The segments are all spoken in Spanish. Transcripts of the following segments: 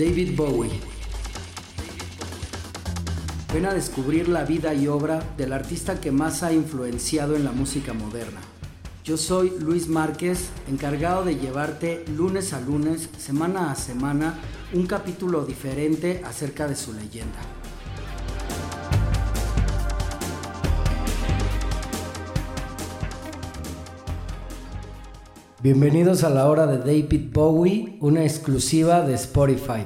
David Bowie. Ven a descubrir la vida y obra del artista que más ha influenciado en la música moderna. Yo soy Luis Márquez, encargado de llevarte lunes a lunes, semana a semana, un capítulo diferente acerca de su leyenda. Bienvenidos a la hora de David Bowie, una exclusiva de Spotify.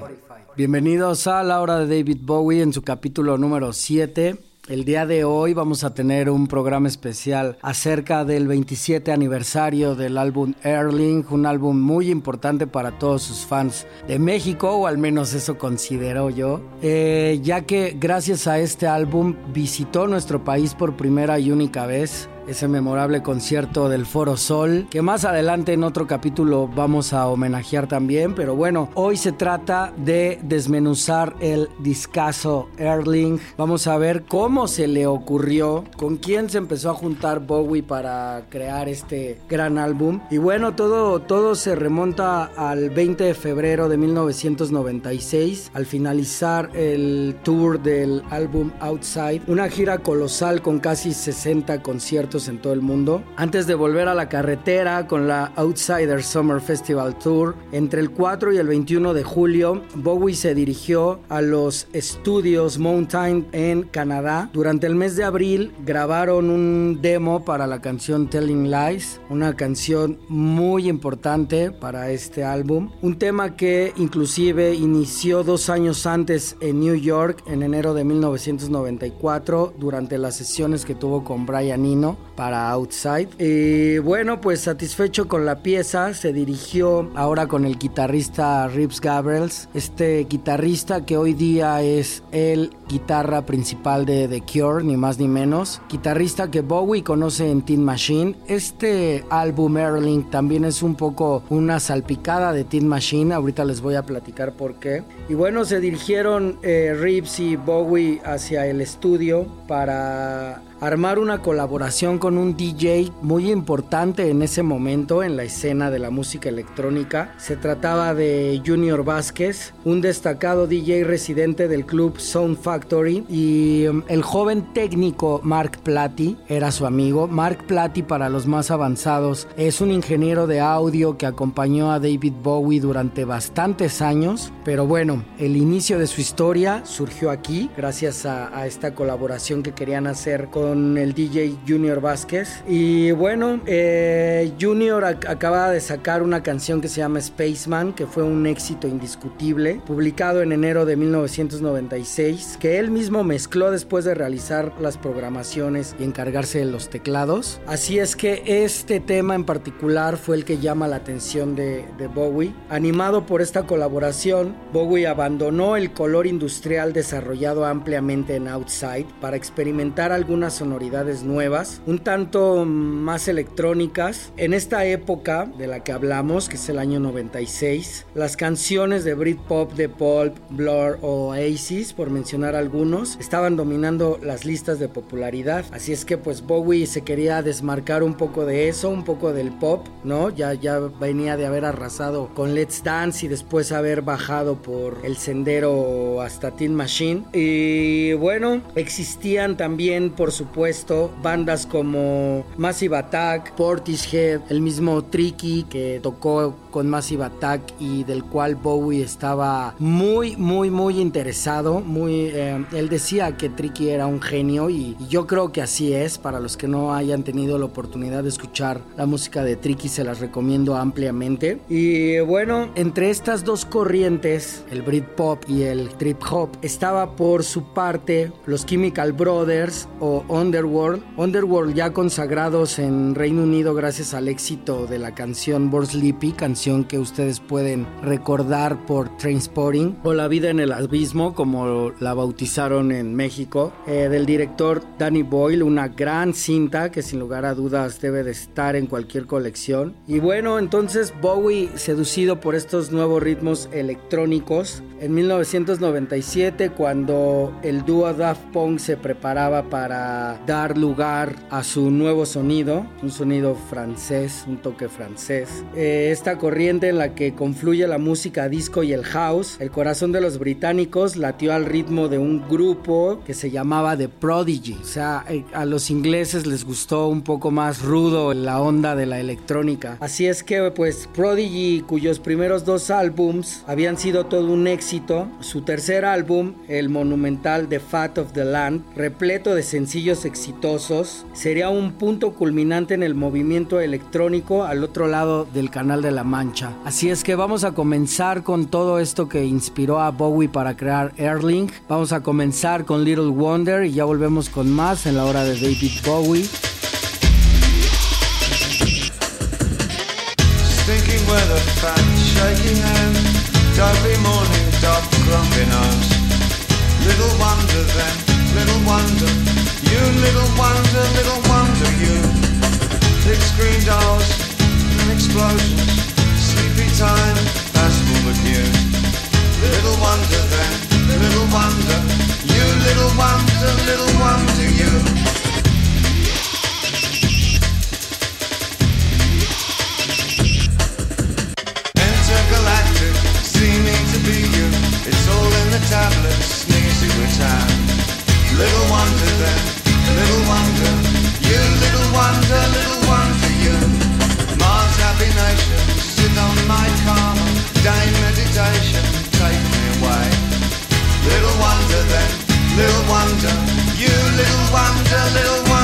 Bienvenidos a la hora de David Bowie en su capítulo número 7. El día de hoy vamos a tener un programa especial acerca del 27 aniversario del álbum Erling, un álbum muy importante para todos sus fans de México, o al menos eso considero yo, eh, ya que gracias a este álbum visitó nuestro país por primera y única vez ese memorable concierto del Foro Sol, que más adelante en otro capítulo vamos a homenajear también, pero bueno, hoy se trata de desmenuzar el discazo Erling. Vamos a ver cómo se le ocurrió, con quién se empezó a juntar Bowie para crear este gran álbum. Y bueno, todo, todo se remonta al 20 de febrero de 1996, al finalizar el tour del álbum Outside, una gira colosal con casi 60 conciertos en todo el mundo. Antes de volver a la carretera con la Outsider Summer Festival Tour, entre el 4 y el 21 de julio, Bowie se dirigió a los estudios Mountain en Canadá. Durante el mes de abril grabaron un demo para la canción Telling Lies, una canción muy importante para este álbum. Un tema que inclusive inició dos años antes en New York, en enero de 1994, durante las sesiones que tuvo con Brian Eno para Outside. Y bueno, pues satisfecho con la pieza, se dirigió ahora con el guitarrista Rips Gabriels, este guitarrista que hoy día es el guitarra principal de The Cure, ni más ni menos. Guitarrista que Bowie conoce en Teen Machine. Este álbum Erling también es un poco una salpicada de Teen Machine, ahorita les voy a platicar por qué. Y bueno, se dirigieron eh, y Bowie hacia el estudio para armar una colaboración con un DJ muy importante en ese momento en la escena de la música electrónica. Se trataba de Junior Vázquez, un destacado DJ residente del club Sound Factory y um, el joven técnico Mark Platy era su amigo. Mark Platy para los más avanzados es un ingeniero de audio que acompañó a David Bowie durante bastantes años, pero bueno, el inicio de su historia surgió aquí gracias a, a esta colaboración que querían hacer con el DJ Junior Vázquez. Y bueno, eh, Junior acaba de sacar una canción que se llama Spaceman, que fue un éxito indiscutible, publicado en enero de 1996, que él mismo mezcló después de realizar las programaciones y encargarse de los teclados. Así es que este tema en particular fue el que llama la atención de, de Bowie. Animado por esta colaboración, Bowie abandonó el color industrial desarrollado ampliamente en Outside para experimentar algunas sonoridades nuevas, un tanto más electrónicas. En esta época de la que hablamos, que es el año 96, las canciones de Britpop de Pulp, Blur o Oasis, por mencionar algunos, estaban dominando las listas de popularidad. Así es que pues Bowie se quería desmarcar un poco de eso, un poco del pop, ¿no? Ya, ya venía de haber arrasado con Let's Dance y después haber bajado por el sendero hasta Teen Machine. Y bueno, existían también, por supuesto, puesto bandas como Massive Attack, Portishead, el mismo Tricky que tocó con Massive Attack y del cual Bowie estaba muy, muy, muy interesado. Muy, eh, él decía que Tricky era un genio y, y, yo creo que así es. Para los que no hayan tenido la oportunidad de escuchar la música de Tricky, se las recomiendo ampliamente. Y bueno, entre estas dos corrientes, el Britpop y el Trip Hop, estaba por su parte los Chemical Brothers o Underworld. Underworld ya consagrados en Reino Unido gracias al éxito de la canción Born Sleepy, canción que ustedes pueden recordar por Trainspotting, o La vida en el abismo, como la bautizaron en México, eh, del director Danny Boyle, una gran cinta que sin lugar a dudas debe de estar en cualquier colección. Y bueno, entonces Bowie, seducido por estos nuevos ritmos electrónicos, en 1997 cuando el dúo Daft Punk se preparaba para dar lugar a su nuevo sonido, un sonido francés, un toque francés. Eh, esta corriente en la que confluye la música disco y el house, el corazón de los británicos latió al ritmo de un grupo que se llamaba The Prodigy. O sea, eh, a los ingleses les gustó un poco más rudo la onda de la electrónica. Así es que pues Prodigy, cuyos primeros dos álbums habían sido todo un éxito, su tercer álbum, el monumental The Fat of the Land, repleto de sencillos exitosos, sería un punto culminante en el movimiento electrónico al otro lado del Canal de la Mancha. Así es que vamos a comenzar con todo esto que inspiró a Bowie para crear Airlink. Vamos a comenzar con Little Wonder y ya volvemos con más en la hora de David Bowie. Grumpy nose. Little wonder then, little wonder, you little wonder, little wonder you. Big screen dolls and explosions, sleepy time, fastball with you. Little wonder then, little wonder, you little wonder, little wonder you. Tablets, sneezy return. Little wonder then, little wonder, you little wonder, little wonder you. Mars happy nation, sit on my karma, day meditation, take me away. Little wonder then, little wonder, you little wonder, little wonder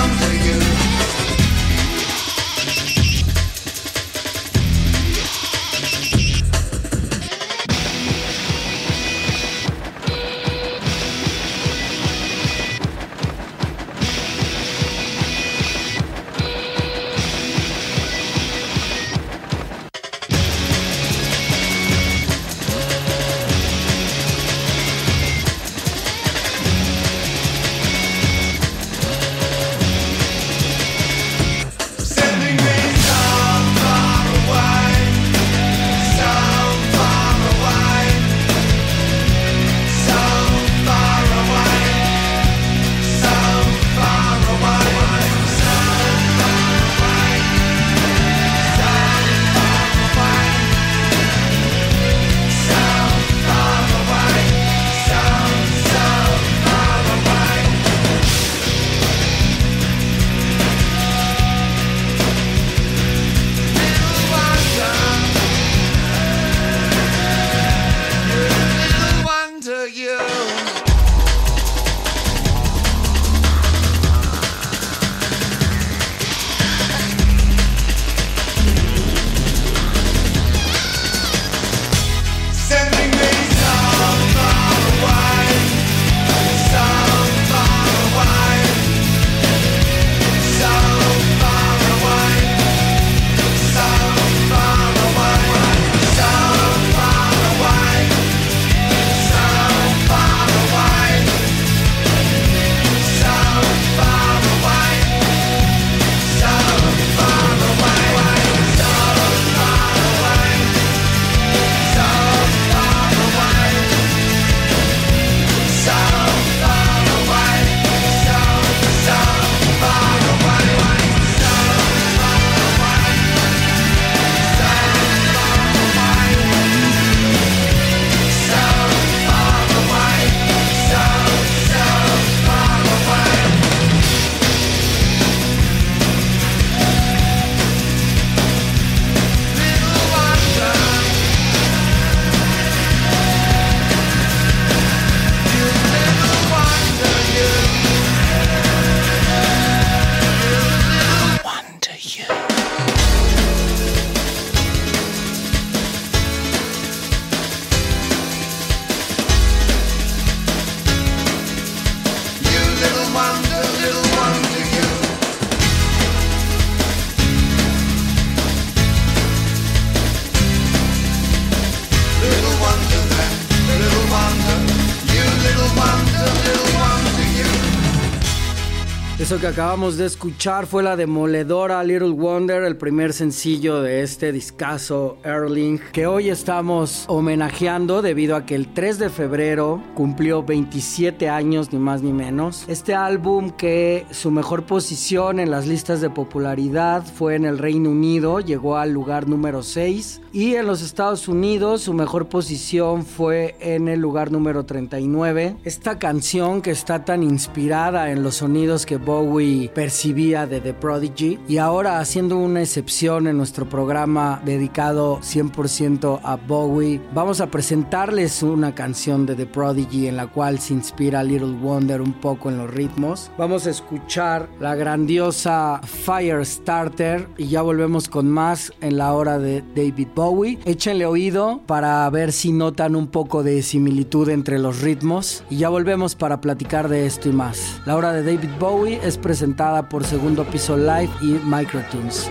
que acabamos de escuchar fue la demoledora Little Wonder, el primer sencillo de este discazo Erling, que hoy estamos homenajeando debido a que el 3 de febrero cumplió 27 años, ni más ni menos. Este álbum que su mejor posición en las listas de popularidad fue en el Reino Unido, llegó al lugar número 6 y en los Estados Unidos su mejor posición fue en el lugar número 39. Esta canción que está tan inspirada en los sonidos que Bowie percibía de The Prodigy y ahora haciendo una excepción en nuestro programa dedicado 100% a Bowie, vamos a presentarles una canción de The Prodigy en la cual se inspira Little Wonder un poco en los ritmos. Vamos a escuchar la grandiosa Firestarter y ya volvemos con más en la hora de David Bowie. Échenle oído para ver si notan un poco de similitud entre los ritmos y ya volvemos para platicar de esto y más. La hora de David Bowie es presentada por Segundo Piso Live y Microtunes.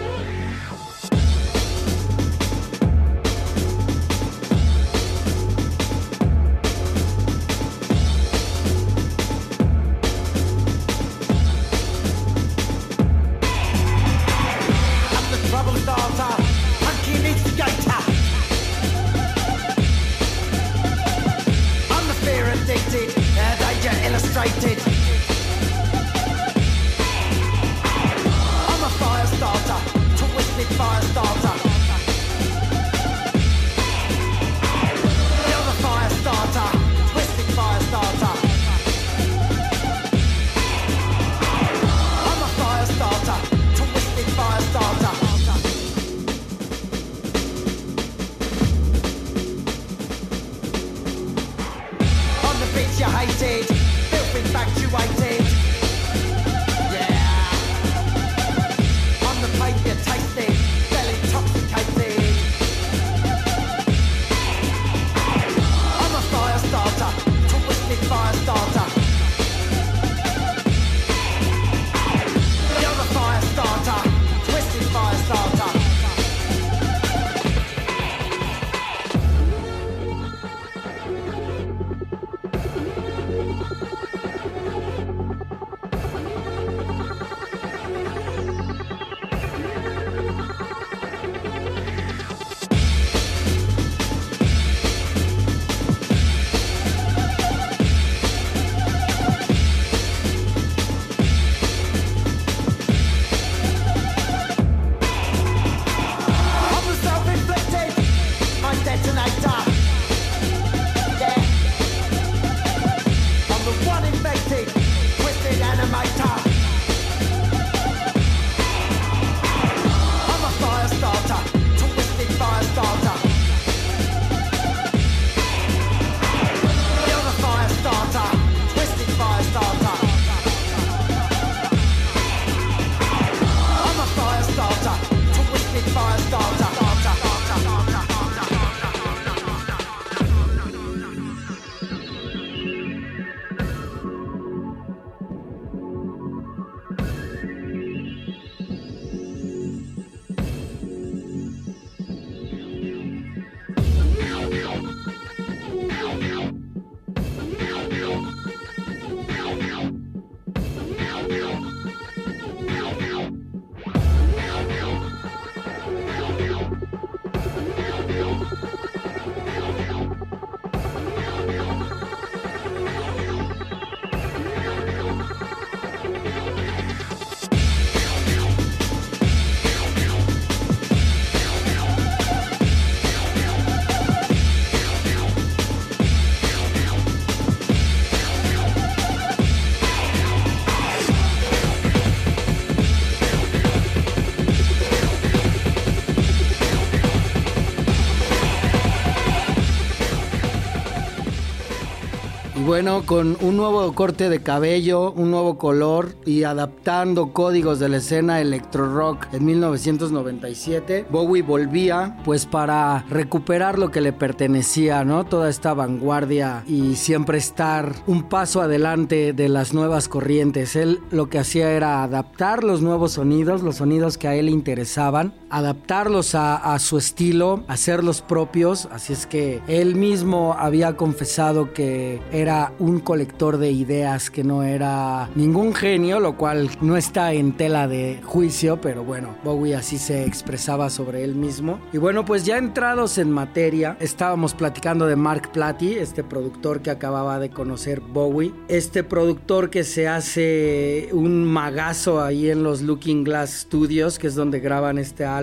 Bueno, con un nuevo corte de cabello, un nuevo color y adaptando códigos de la escena electro rock en 1997, Bowie volvía pues para recuperar lo que le pertenecía, ¿no? Toda esta vanguardia y siempre estar un paso adelante de las nuevas corrientes. Él lo que hacía era adaptar los nuevos sonidos, los sonidos que a él interesaban, adaptarlos a, su estilo, hacerlos propios, así es que él mismo había confesado que era era un colector de ideas, que no era ningún genio, lo cual no está en tela de juicio, pero bueno, Bowie así se expresaba sobre él mismo. Y bueno, pues ya entrados en materia, estábamos platicando de Mark Platy, este productor que acababa de conocer Bowie, este productor que se hace un magazo ahí en los Looking Glass Studios, que es donde graban este álbum,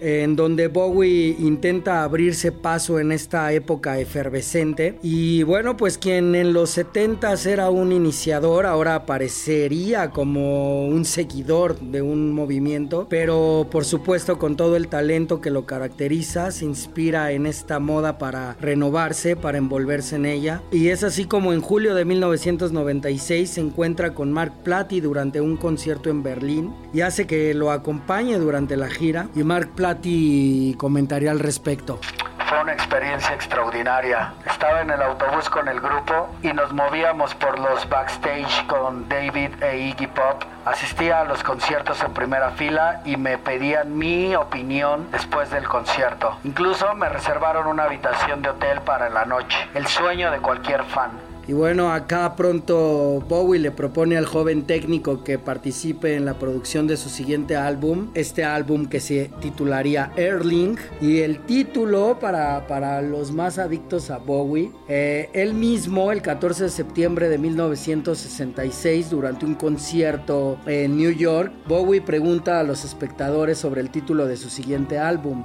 en donde Bowie intenta abrirse paso en esta época efervescente. Y bueno, pues quien en los 70s era un iniciador, ahora aparecería como un seguidor de un movimiento, pero por supuesto con todo el talento que lo caracteriza, se inspira en esta moda para renovarse, para envolverse en ella. Y es así como en julio de 1996 se encuentra con Mark Platy durante un concierto en Berlín y hace que lo acompañe durante la gira. Mark Platy comentaría al respecto. Fue una experiencia extraordinaria. Estaba en el autobús con el grupo y nos movíamos por los backstage con David e Iggy Pop. Asistía a los conciertos en primera fila y me pedían mi opinión después del concierto. Incluso me reservaron una habitación de hotel para la noche. El sueño de cualquier fan. Y bueno, acá pronto Bowie le propone al joven técnico que participe en la producción de su siguiente álbum, este álbum que se titularía Erling. Y el título para, para los más adictos a Bowie, eh, él mismo el 14 de septiembre de 1966, durante un concierto en New York, Bowie pregunta a los espectadores sobre el título de su siguiente álbum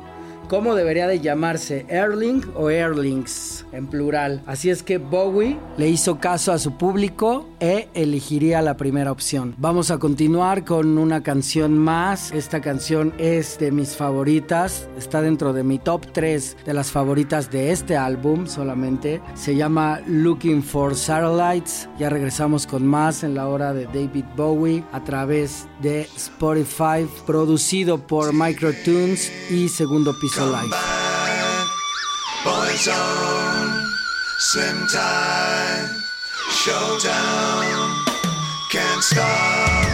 cómo debería de llamarse, Erling o Erlings en plural. Así es que Bowie le hizo caso a su público e elegiría la primera opción. Vamos a continuar con una canción más. Esta canción es de mis favoritas, está dentro de mi top 3 de las favoritas de este álbum solamente. Se llama Looking for Satellites. Ya regresamos con más en la hora de David Bowie a través de Spotify, producido por Microtunes y segundo piso Come life. Back, boys on, slim time, showdown, can't stop.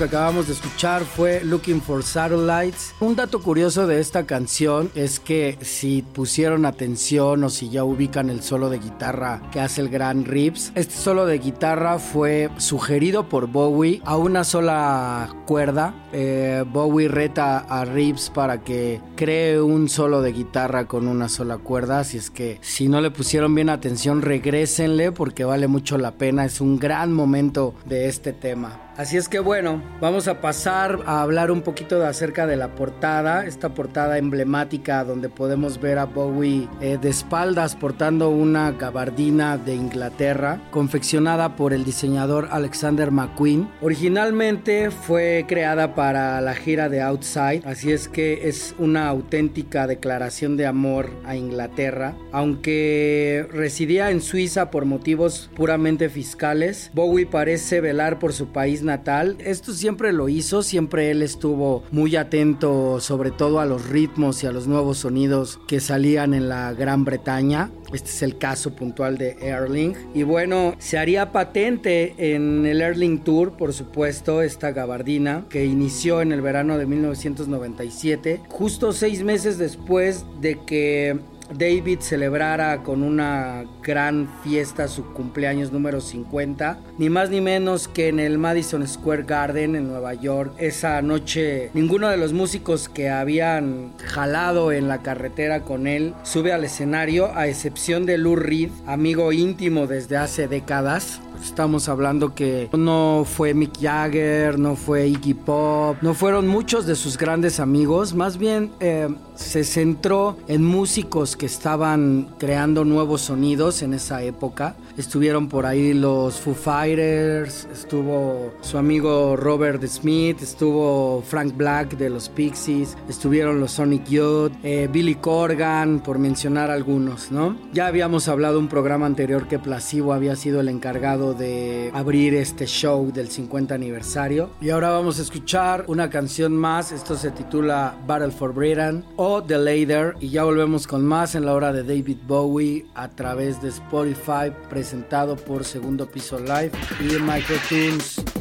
Que acabamos de escuchar fue Looking for Satellites. Un dato curioso de esta canción es que si pusieron atención o si ya ubican el solo de guitarra que hace el gran Rips, este solo de guitarra fue sugerido por Bowie a una sola cuerda. Eh, Bowie reta a Rips para que cree un solo de guitarra con una sola cuerda. Así es que si no le pusieron bien atención, regrésenle porque vale mucho la pena. Es un gran momento de este tema. Así es que bueno, vamos a pasar a hablar un poquito acerca de la portada, esta portada emblemática donde podemos ver a Bowie eh, de espaldas portando una gabardina de Inglaterra, confeccionada por el diseñador Alexander McQueen. Originalmente fue creada para la gira de Outside, así es que es una auténtica declaración de amor a Inglaterra, aunque residía en Suiza por motivos puramente fiscales. Bowie parece velar por su país natal. Esto siempre lo hizo, siempre él estuvo muy atento sobre todo a los ritmos y a los nuevos sonidos que salían en la Gran Bretaña. Este es el caso puntual de Erling. Y bueno, se haría patente en el Erling Tour, por supuesto, esta gabardina que inició en el verano de 1997, justo seis meses después de que David celebrara con una gran fiesta su cumpleaños número 50, ni más ni menos que en el Madison Square Garden en Nueva York. Esa noche ninguno de los músicos que habían jalado en la carretera con él sube al escenario, a excepción de Lou Reed, amigo íntimo desde hace décadas. Estamos hablando que no fue Mick Jagger, no fue Iggy Pop, no fueron muchos de sus grandes amigos, más bien eh, se centró en músicos que estaban creando nuevos sonidos en esa época. Estuvieron por ahí los Foo Fighters, estuvo su amigo Robert Smith, estuvo Frank Black de los Pixies, estuvieron los Sonic Youth, eh, Billy Corgan, por mencionar algunos, ¿no? Ya habíamos hablado un programa anterior que Placebo había sido el encargado de abrir este show del 50 aniversario. Y ahora vamos a escuchar una canción más, esto se titula Battle for Britain o The Later, y ya volvemos con más en la hora de David Bowie a través de Spotify presentado por Segundo Piso Live y Microtunes.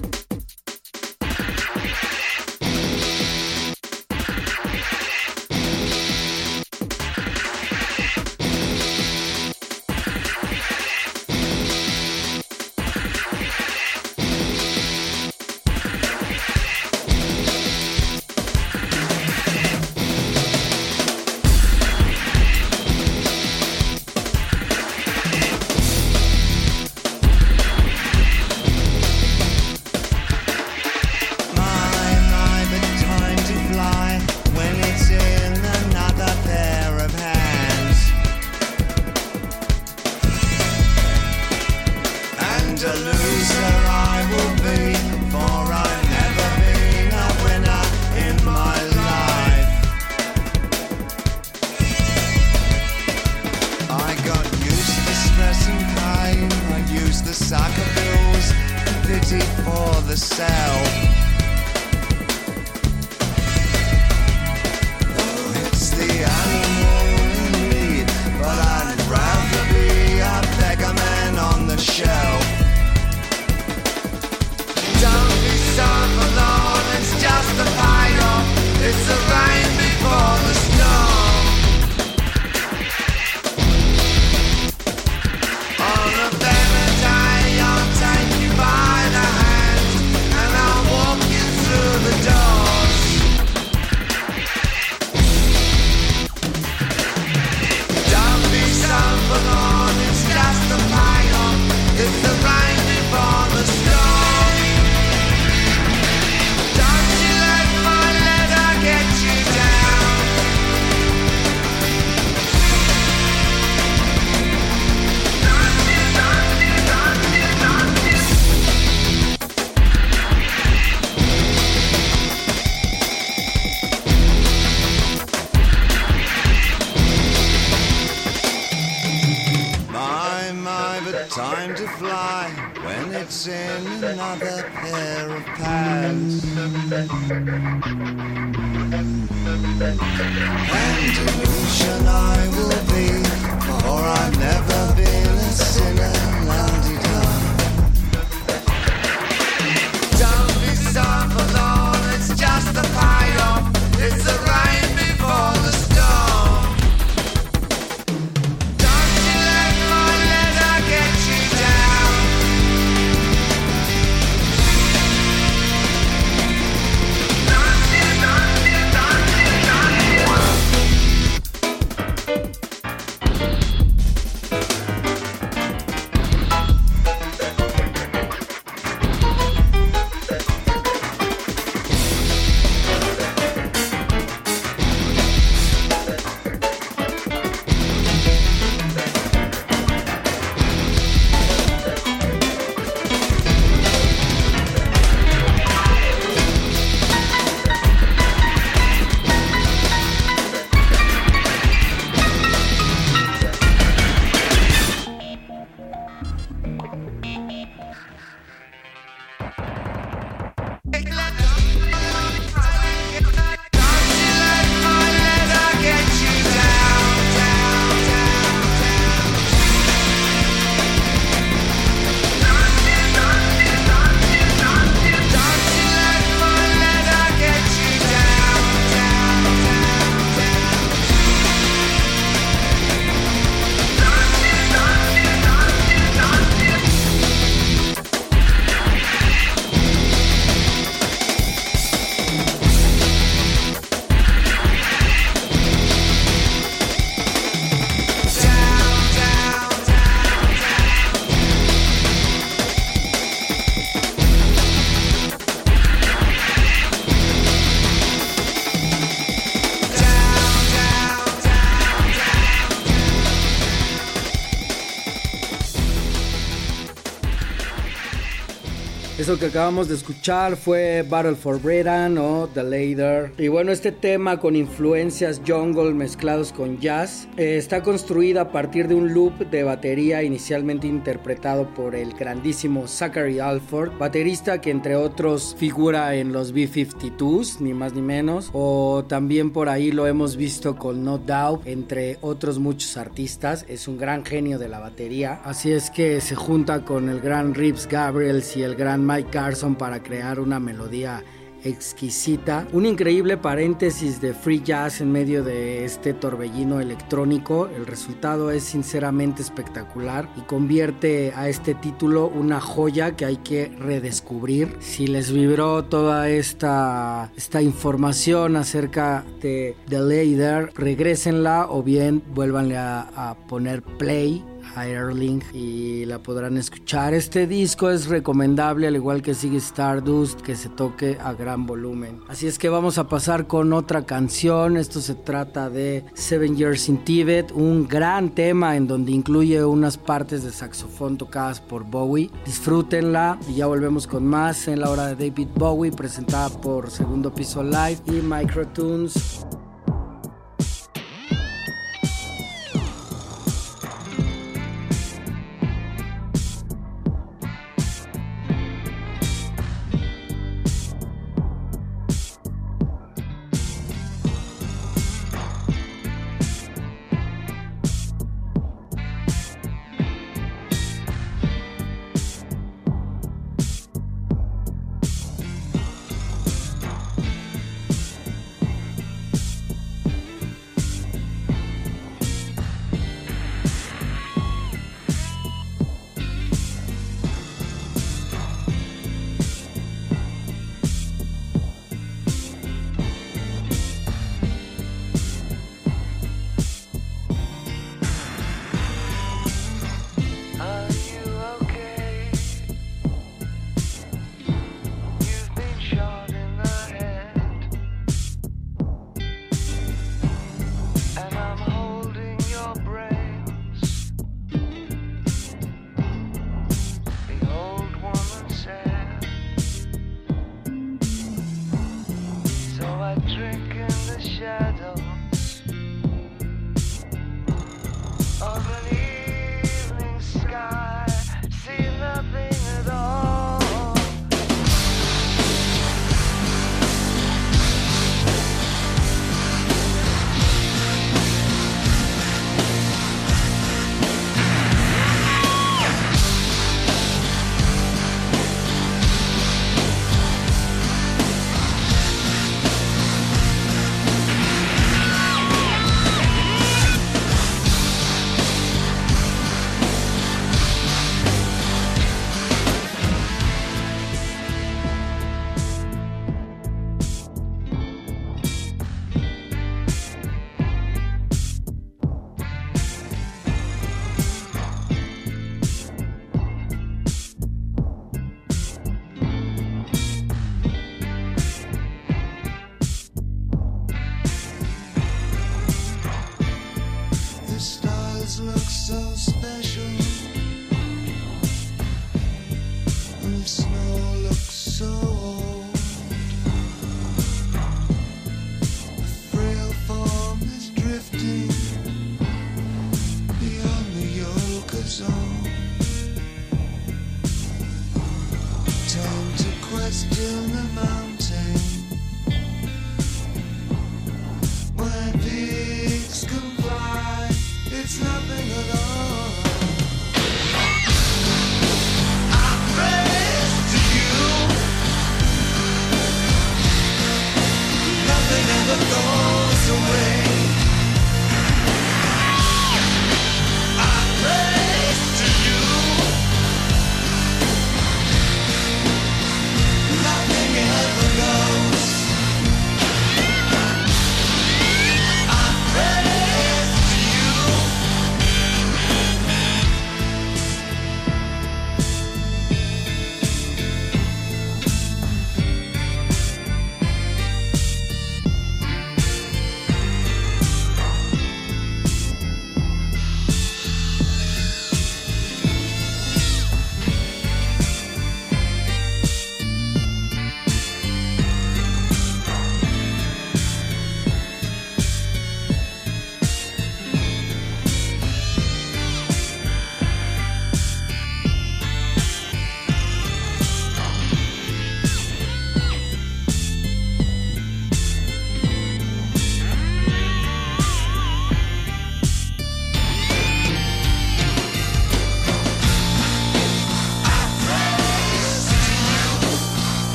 Eso que acabamos de escuchar fue Battle for Britain o The Later. Y bueno, este tema con influencias jungle mezclados con jazz eh, está construida a partir de un loop de batería inicialmente interpretado por el grandísimo Zachary Alford, baterista que entre otros figura en los B-52s, ni más ni menos, o también por ahí lo hemos visto con No Doubt, entre otros muchos artistas. Es un gran genio de la batería, así es que se junta con el gran Rips Gabriels y el gran Mike Carson para crear una melodía exquisita. Un increíble paréntesis de free jazz en medio de este torbellino electrónico. El resultado es sinceramente espectacular y convierte a este título una joya que hay que redescubrir. Si les vibró toda esta, esta información acerca de The Lader, regrésenla o bien vuélvanle a poner play Erling y la podrán escuchar. Este disco es recomendable, al igual que sigue Stardust, que se toque a gran volumen. Así es que vamos a pasar con otra canción. Esto se trata de Seven Years in Tibet, un gran tema en donde incluye unas partes de saxofón tocadas por Bowie. Disfrútenla y ya volvemos con más en la hora de David Bowie, presentada por Segundo Piso Live y Microtunes.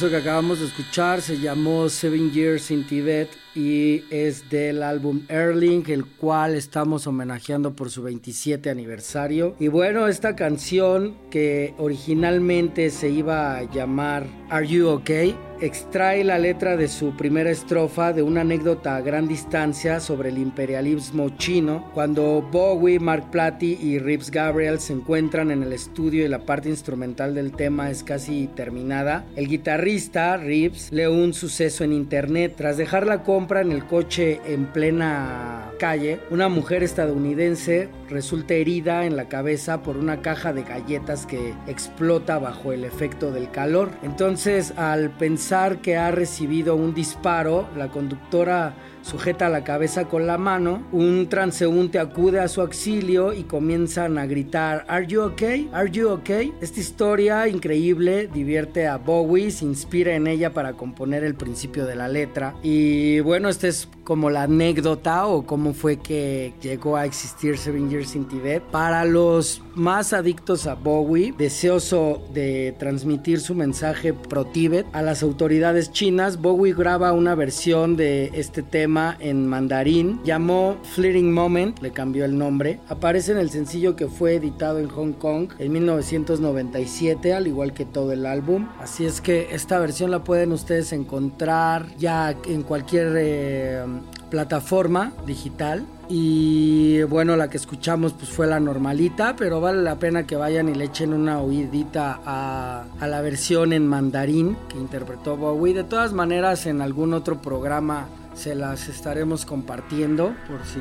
Eso que acabamos de escuchar se llamó Seven Years in Tibet y es del álbum Erling, el cual estamos homenajeando por su 27 aniversario. Y bueno, esta canción que originalmente se iba a llamar Are You Okay? extrae la letra de su primera estrofa de una anécdota a gran distancia sobre el imperialismo chino, cuando Bowie, Mark Platy y Rips Gabriel se encuentran en el estudio y la parte instrumental del tema es casi terminada. El guitarrista Rips lee un suceso en internet tras dejar la compra en el coche en plena calle. Una mujer estadounidense resulta herida en la cabeza por una caja de galletas que explota bajo el efecto del calor. Entonces, al pensar que ha recibido un disparo, la conductora sujeta la cabeza con la mano, un transeúnte acude a su auxilio y comienzan a gritar Are you okay? Are you okay? Esta historia increíble divierte a Bowie, se inspira en ella para componer el principio de la letra y bueno, esta es como la anécdota o cómo fue que llegó a existir Seven Years in Tibet. Para los más adictos a Bowie, deseoso de transmitir su mensaje pro Tibet a las autoridades chinas, Bowie graba una versión de este tema en mandarín, llamó Fleeting Moment, le cambió el nombre. Aparece en el sencillo que fue editado en Hong Kong en 1997, al igual que todo el álbum. Así es que esta versión la pueden ustedes encontrar ya en cualquier... Eh, plataforma digital. Y bueno, la que escuchamos pues fue la normalita, pero vale la pena que vayan y le echen una oídita a, a la versión en mandarín que interpretó Bowie. De todas maneras, en algún otro programa se las estaremos compartiendo por si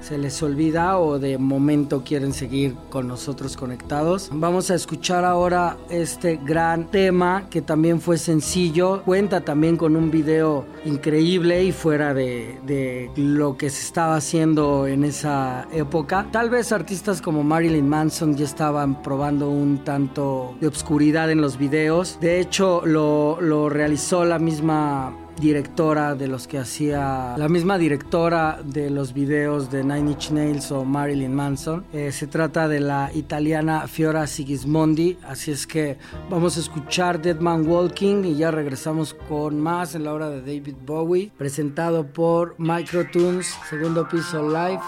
se les olvida o de momento quieren seguir con nosotros conectados. Vamos a escuchar ahora este gran tema que también fue sencillo, cuenta también con un video increíble y fuera de, de lo que se estaba haciendo en esa época. Tal vez artistas como Marilyn Manson ya estaban probando un tanto de obscuridad en los videos. De hecho, lo, lo realizó la misma directora de los que hacía la misma directora de los videos de Nine Inch Nails o Marilyn Manson. Eh, se trata de la italiana Fiora Sigismondi, así es que vamos a escuchar Dead Man Walking y ya regresamos con más en la hora de David Bowie, presentado por Microtunes, segundo piso live.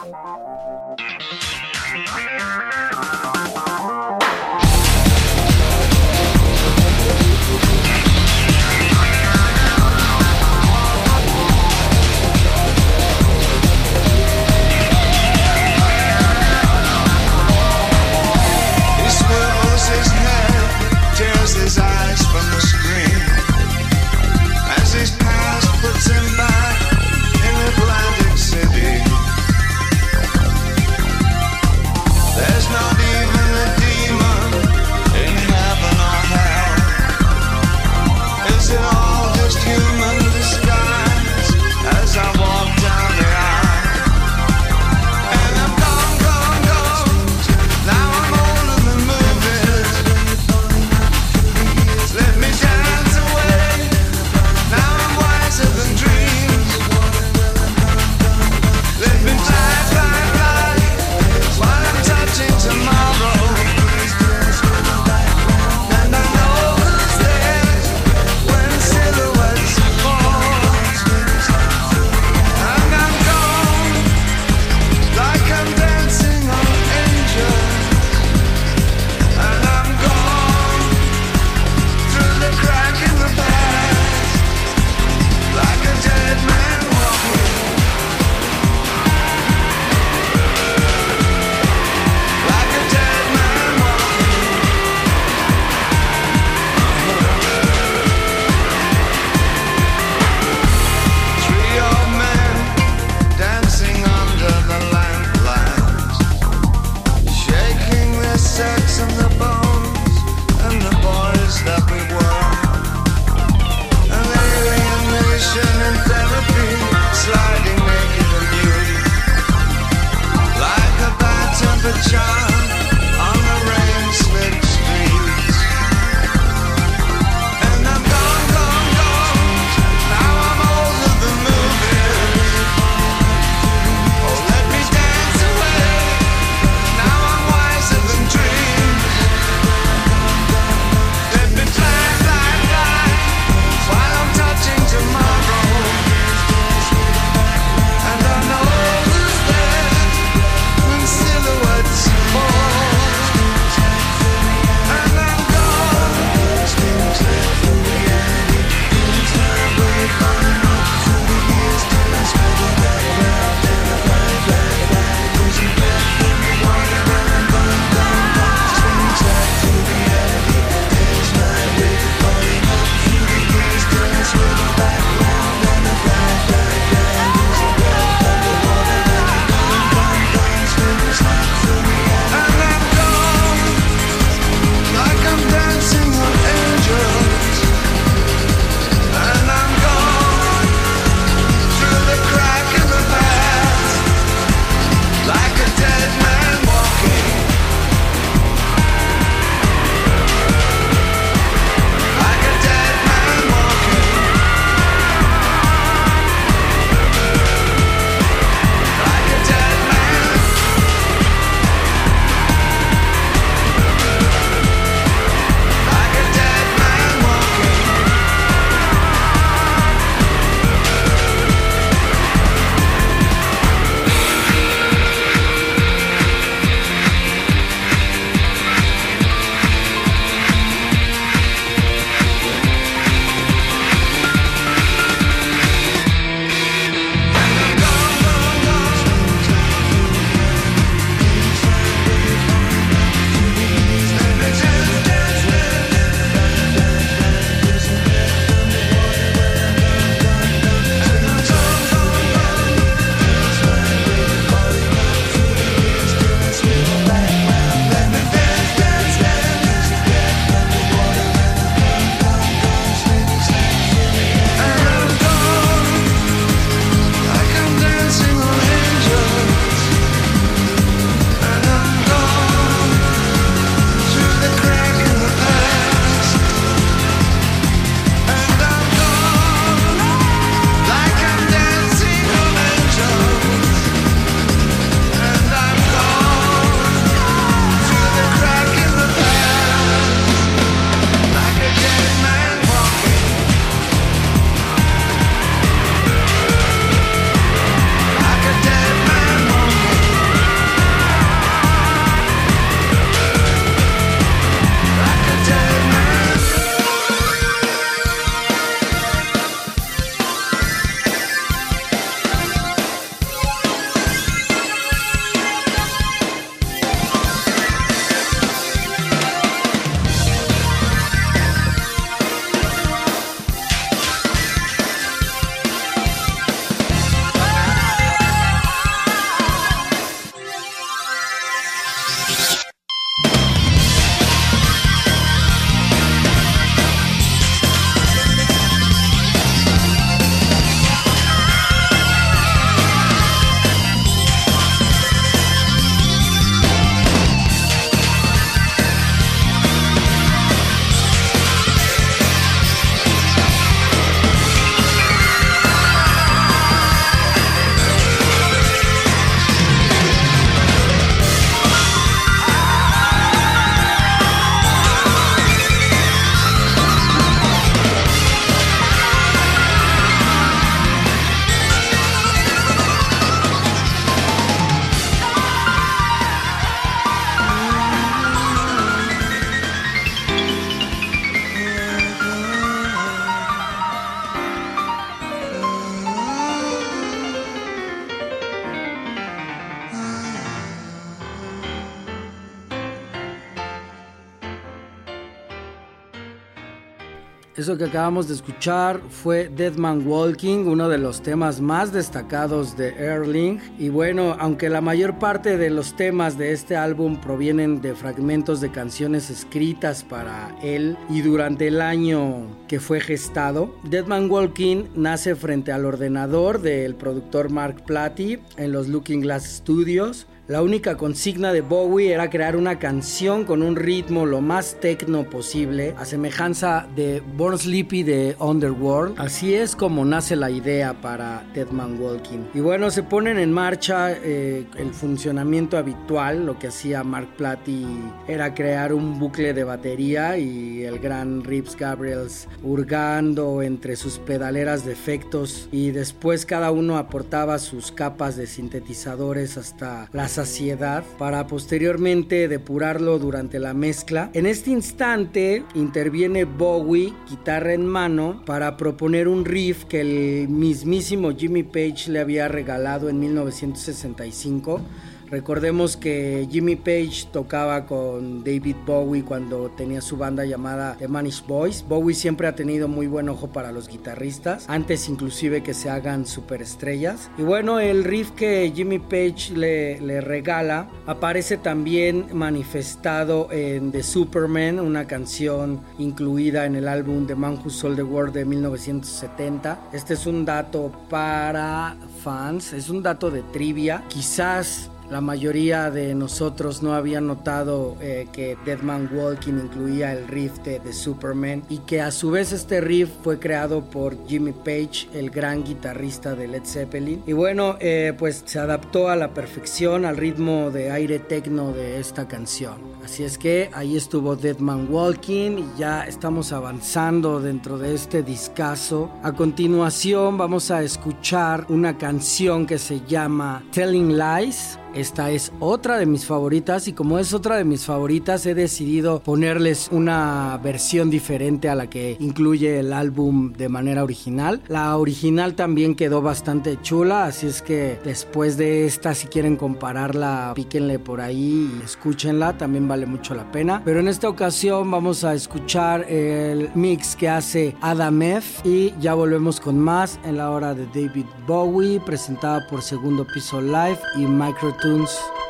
Eso que acabamos de escuchar fue Dead Man Walking, uno de los temas más destacados de Erling. Y bueno, aunque la mayor parte de los temas de este álbum provienen de fragmentos de canciones escritas para él y durante el año que fue gestado, Dead Man Walking nace frente al ordenador del productor Mark Platy en los Looking Glass Studios la única consigna de Bowie era crear una canción con un ritmo lo más techno posible, a semejanza de Born Sleepy de Underworld. Así es como nace la idea para Dead Man Walking. Y bueno, se ponen en marcha eh, el funcionamiento habitual. Lo que hacía Mark Platy era crear un bucle de batería y el gran Rips Gabriels hurgando entre sus pedaleras de efectos y después cada uno aportaba sus capas de sintetizadores hasta las saciedad para posteriormente depurarlo durante la mezcla. En este instante interviene Bowie, guitarra en mano, para proponer un riff que el mismísimo Jimmy Page le había regalado en 1965 Recordemos que Jimmy Page tocaba con David Bowie cuando tenía su banda llamada The Manish Boys. Bowie siempre ha tenido muy buen ojo para los guitarristas, antes inclusive que se hagan superestrellas. Y bueno, el riff que Jimmy Page le, le regala aparece también manifestado en The Superman, una canción incluida en el álbum The Man Who Sold the World de 1970. Este es un dato para fans, es un dato de trivia. Quizás la mayoría de nosotros no habían notado eh, que Dead Man Walking incluía el riff de, Superman y que a su vez este riff fue creado por Jimmy Page, el gran guitarrista de Led Zeppelin. Y bueno, eh, pues se adaptó a la perfección al ritmo de aire techno de esta canción. Así es que ahí estuvo Dead Man Walking y ya estamos avanzando dentro de este discazo. A continuación vamos a escuchar una canción que se llama Telling Lies esta es otra de mis favoritas y como es otra de mis favoritas he decidido ponerles una versión diferente a la que incluye el álbum de manera original. La original también quedó bastante chula, así es que después de esta si quieren compararla píquenle por ahí y escúchenla, también vale mucho la pena. Pero en esta ocasión vamos a escuchar el mix que hace Adam F y ya volvemos con más en la hora de David Bowie presentada por Segundo Piso Live y Micro iTunes.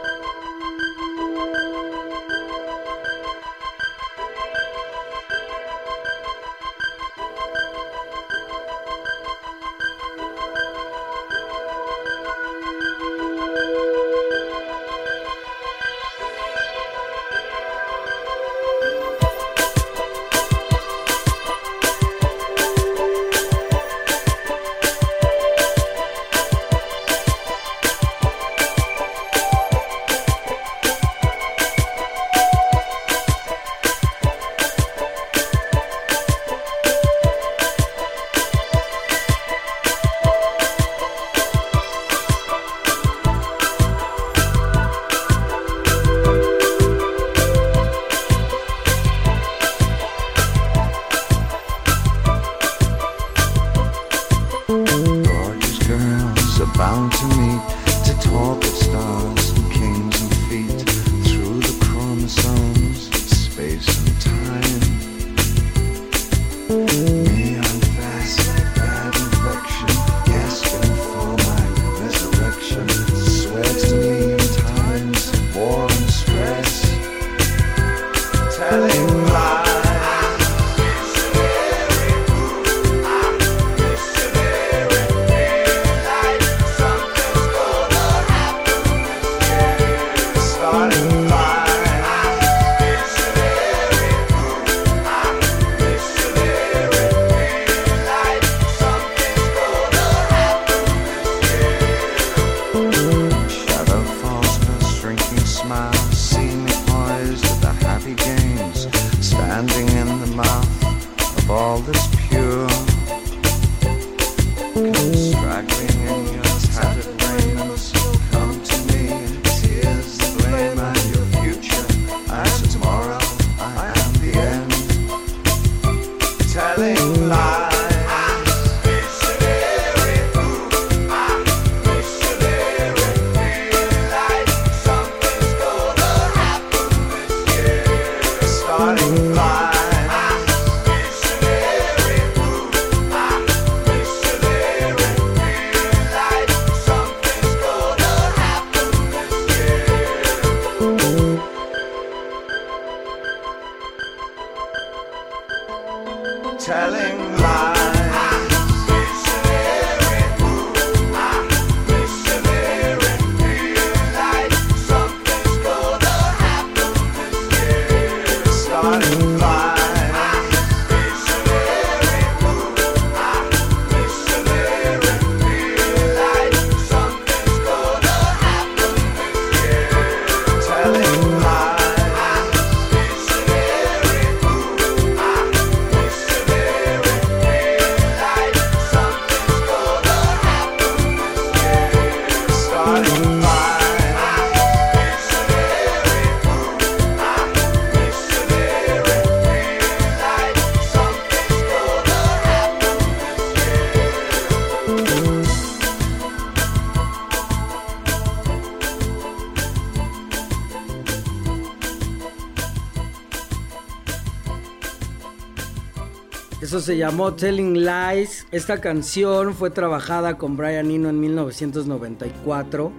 Se llamó Telling Lies. Esta canción fue trabajada con Brian Eno en 1994,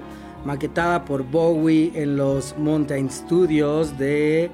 maquetada por Bowie en los Mountain Studios de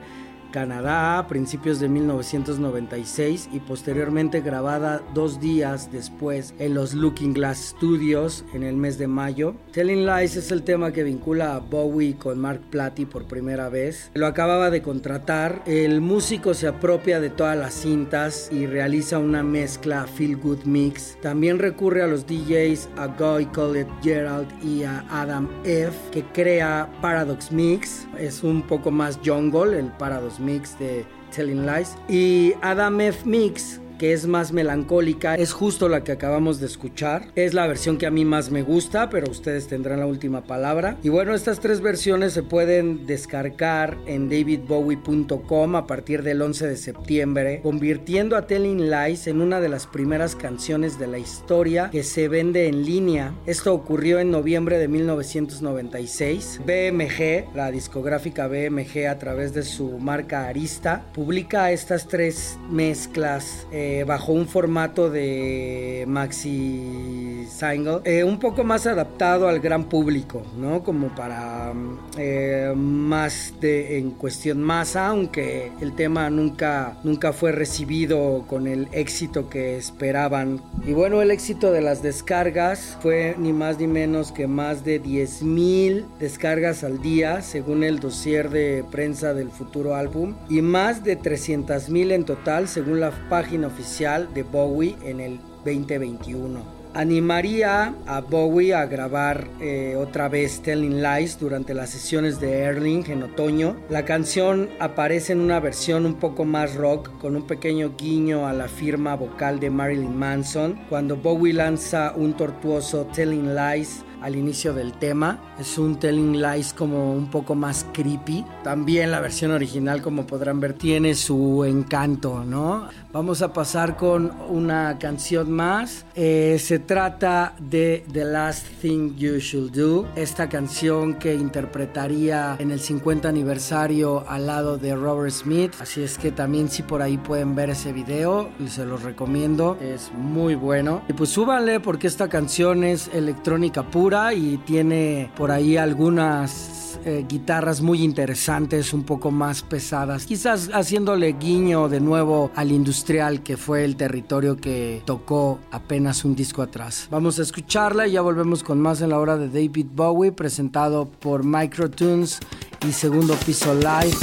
Canadá a principios de 1996 y posteriormente grabada dos días después en los Looking Glass Studios en el mes de mayo. Telling Lies es el tema que vincula a Bowie con Mark Platy por primera vez. Lo acababa de contratar. El músico se apropia de todas las cintas y realiza una mezcla feel good mix. También recurre a los DJs a Guy Colette Gerald y a Adam F que crea Paradox Mix. Es un poco más jungle el Paradox mix de Telling Lies. Y Adam F. Mix que es más melancólica, es justo la que acabamos de escuchar. Es la versión que a mí más me gusta, pero ustedes tendrán la última palabra. Y bueno, estas tres versiones se pueden descargar en davidbowie.com a partir del 11 de septiembre, convirtiendo a Telling Lies en una de las primeras canciones de la historia que se vende en línea. Esto ocurrió en noviembre de 1996. BMG, la discográfica BMG a través de su marca Arista, publica estas tres mezclas. Eh, eh, bajo un formato de maxi single, eh, un poco más adaptado al gran público, ¿no? Como para eh, más de en cuestión masa, aunque el tema nunca, nunca fue recibido con el éxito que esperaban. Y bueno, el éxito de las descargas fue ni más ni menos que más de 10.000 descargas al día, según el dossier de prensa del futuro álbum, y más de 300.000 en total, según la página oficial de Bowie en el 2021 animaría a Bowie a grabar eh, otra vez Telling Lies durante las sesiones de Erling en otoño. La canción aparece en una versión un poco más rock con un pequeño guiño a la firma vocal de Marilyn Manson cuando Bowie lanza un tortuoso Telling Lies al inicio del tema. Es un Telling Lies como un poco más creepy. También la versión original, como podrán ver, tiene su encanto, ¿no? Vamos a pasar con una canción más. Eh, se trata de The Last Thing You Should Do. Esta canción que interpretaría en el 50 aniversario al lado de Robert Smith. Así es que también si por ahí pueden ver ese video, se los recomiendo. Es muy bueno. Y pues súbanle porque esta canción es electrónica pura y tiene por ahí algunas eh, guitarras muy interesantes, un poco más pesadas, quizás haciéndole guiño de nuevo al industrial que fue el territorio que tocó apenas un disco atrás. Vamos a escucharla y ya volvemos con más en la hora de David Bowie, presentado por Microtunes y Segundo Piso Live.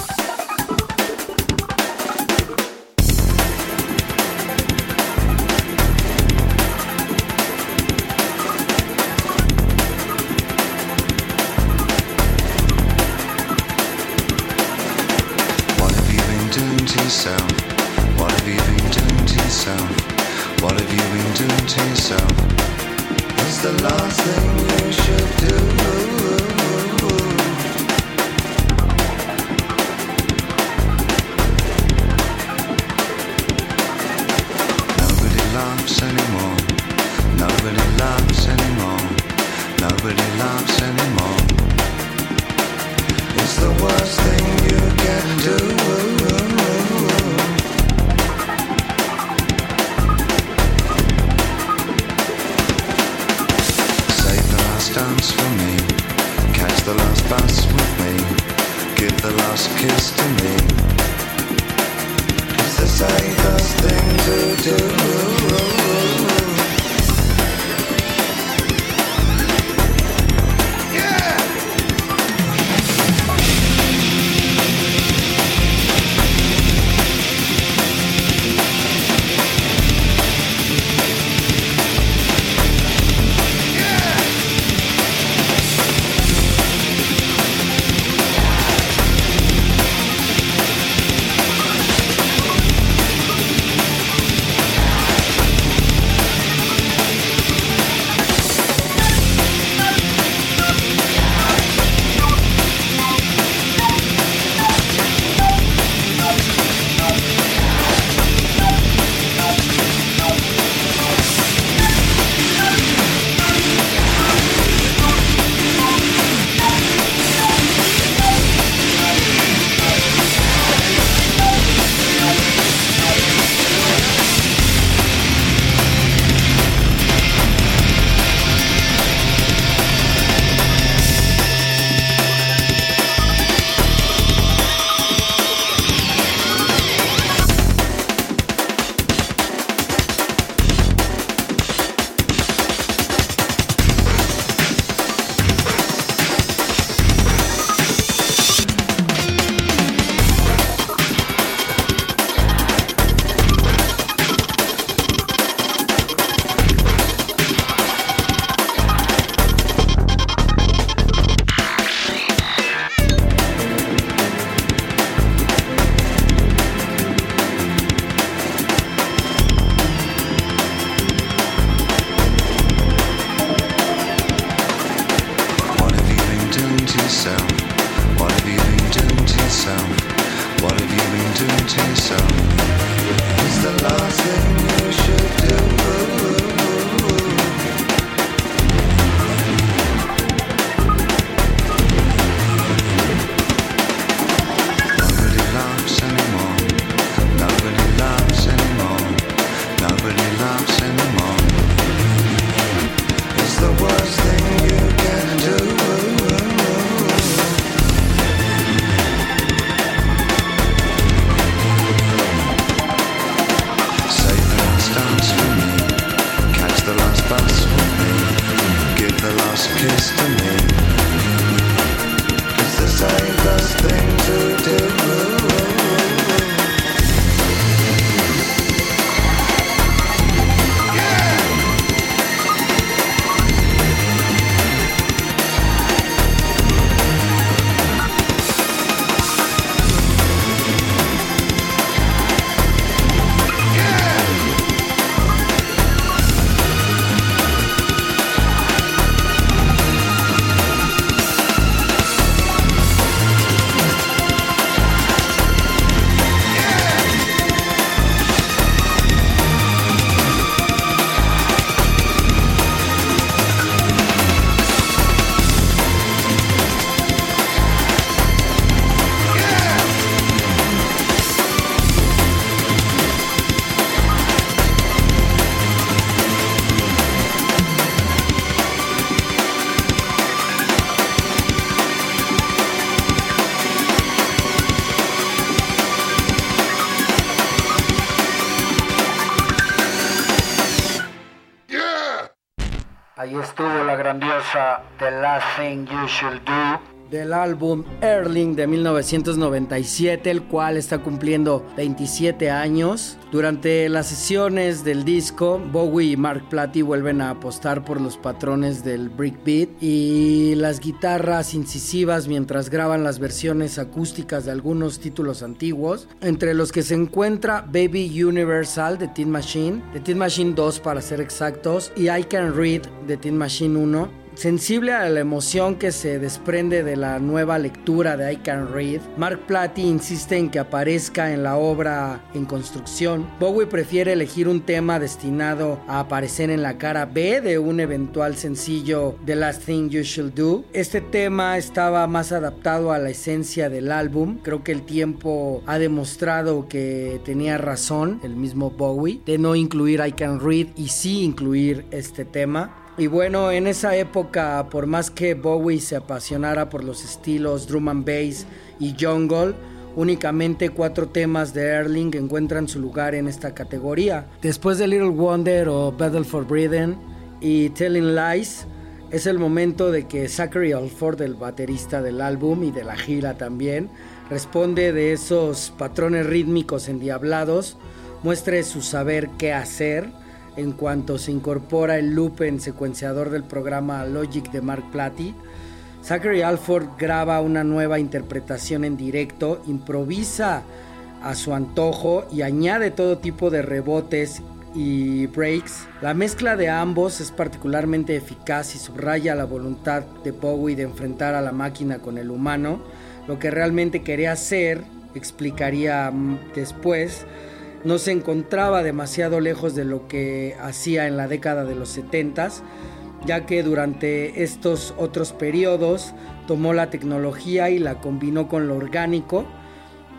yourself? What have you been doing to yourself? What have you been doing to yourself? It's the last thing you should do. You Should Do del álbum Erling de 1997, el cual está cumpliendo 27 años. Durante las sesiones del disco, Bowie y Mark Platy vuelven a apostar por los patrones del breakbeat y las guitarras incisivas mientras graban las versiones acústicas de algunos títulos antiguos, entre los que se encuentra Baby Universal de Tin Machine, de Tin Machine 2 para ser exactos, y I Can Read de Tin Machine 1 Sensible a la emoción que se desprende de la nueva lectura de I Can Read, Mark Platy insiste en que aparezca en la obra en construcción. Bowie prefiere elegir un tema destinado a aparecer en la cara B de un eventual sencillo The Last Thing You Should Do. Este tema estaba más adaptado a la esencia del álbum. Creo que el tiempo ha demostrado que tenía razón, el mismo Bowie, de no incluir I Can Read y sí incluir este tema. Y bueno, en esa época, por más que Bowie se apasionara por los estilos drum and bass y jungle, Únicamente cuatro temas de Erling encuentran su lugar en esta categoría. Después de Little Wonder o Battle for Britain y Telling Lies, es el momento de que Zachary Alford, el baterista del álbum y de la gira también, responde de esos patrones rítmicos endiablados, muestre su saber qué hacer en cuanto se incorpora el loop en secuenciador del programa Logic de Mark Platy. Zachary Alford graba una nueva interpretación en directo, improvisa a su antojo y añade todo tipo de rebotes y breaks. La mezcla de ambos es particularmente eficaz y subraya la voluntad de Bowie de enfrentar a la máquina con el humano. Lo que realmente quería hacer, explicaría después, no se encontraba demasiado lejos de lo que hacía en la década de los 70 ya que durante estos otros periodos tomó la tecnología y la combinó con lo orgánico.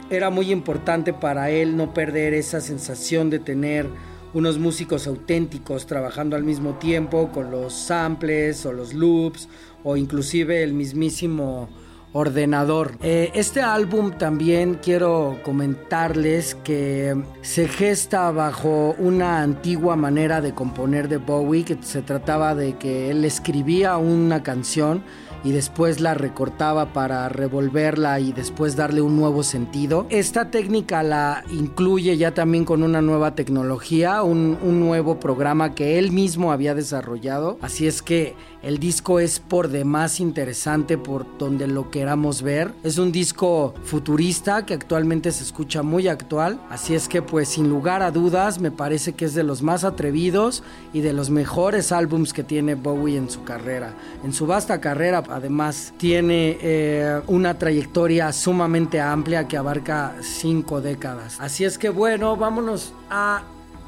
Era muy importante para él no perder esa sensación de tener unos músicos auténticos trabajando al mismo tiempo con los samples o los loops o inclusive el mismísimo ordenador. Eh, este álbum también quiero comentarles que se gesta bajo una antigua manera de componer de Bowie, que se trataba de que él escribía una canción y después la recortaba para revolverla y después darle un nuevo sentido. Esta técnica la incluye ya también con una nueva tecnología, un, un nuevo programa que él mismo había desarrollado. Así es que el disco es por demás interesante por donde lo queramos ver. Es un disco futurista que actualmente se escucha muy actual. Así es que pues sin lugar a dudas me parece que es de los más atrevidos y de los mejores álbums que tiene Bowie en su carrera. En su vasta carrera además tiene eh, una trayectoria sumamente amplia que abarca cinco décadas. Así es que bueno, vámonos a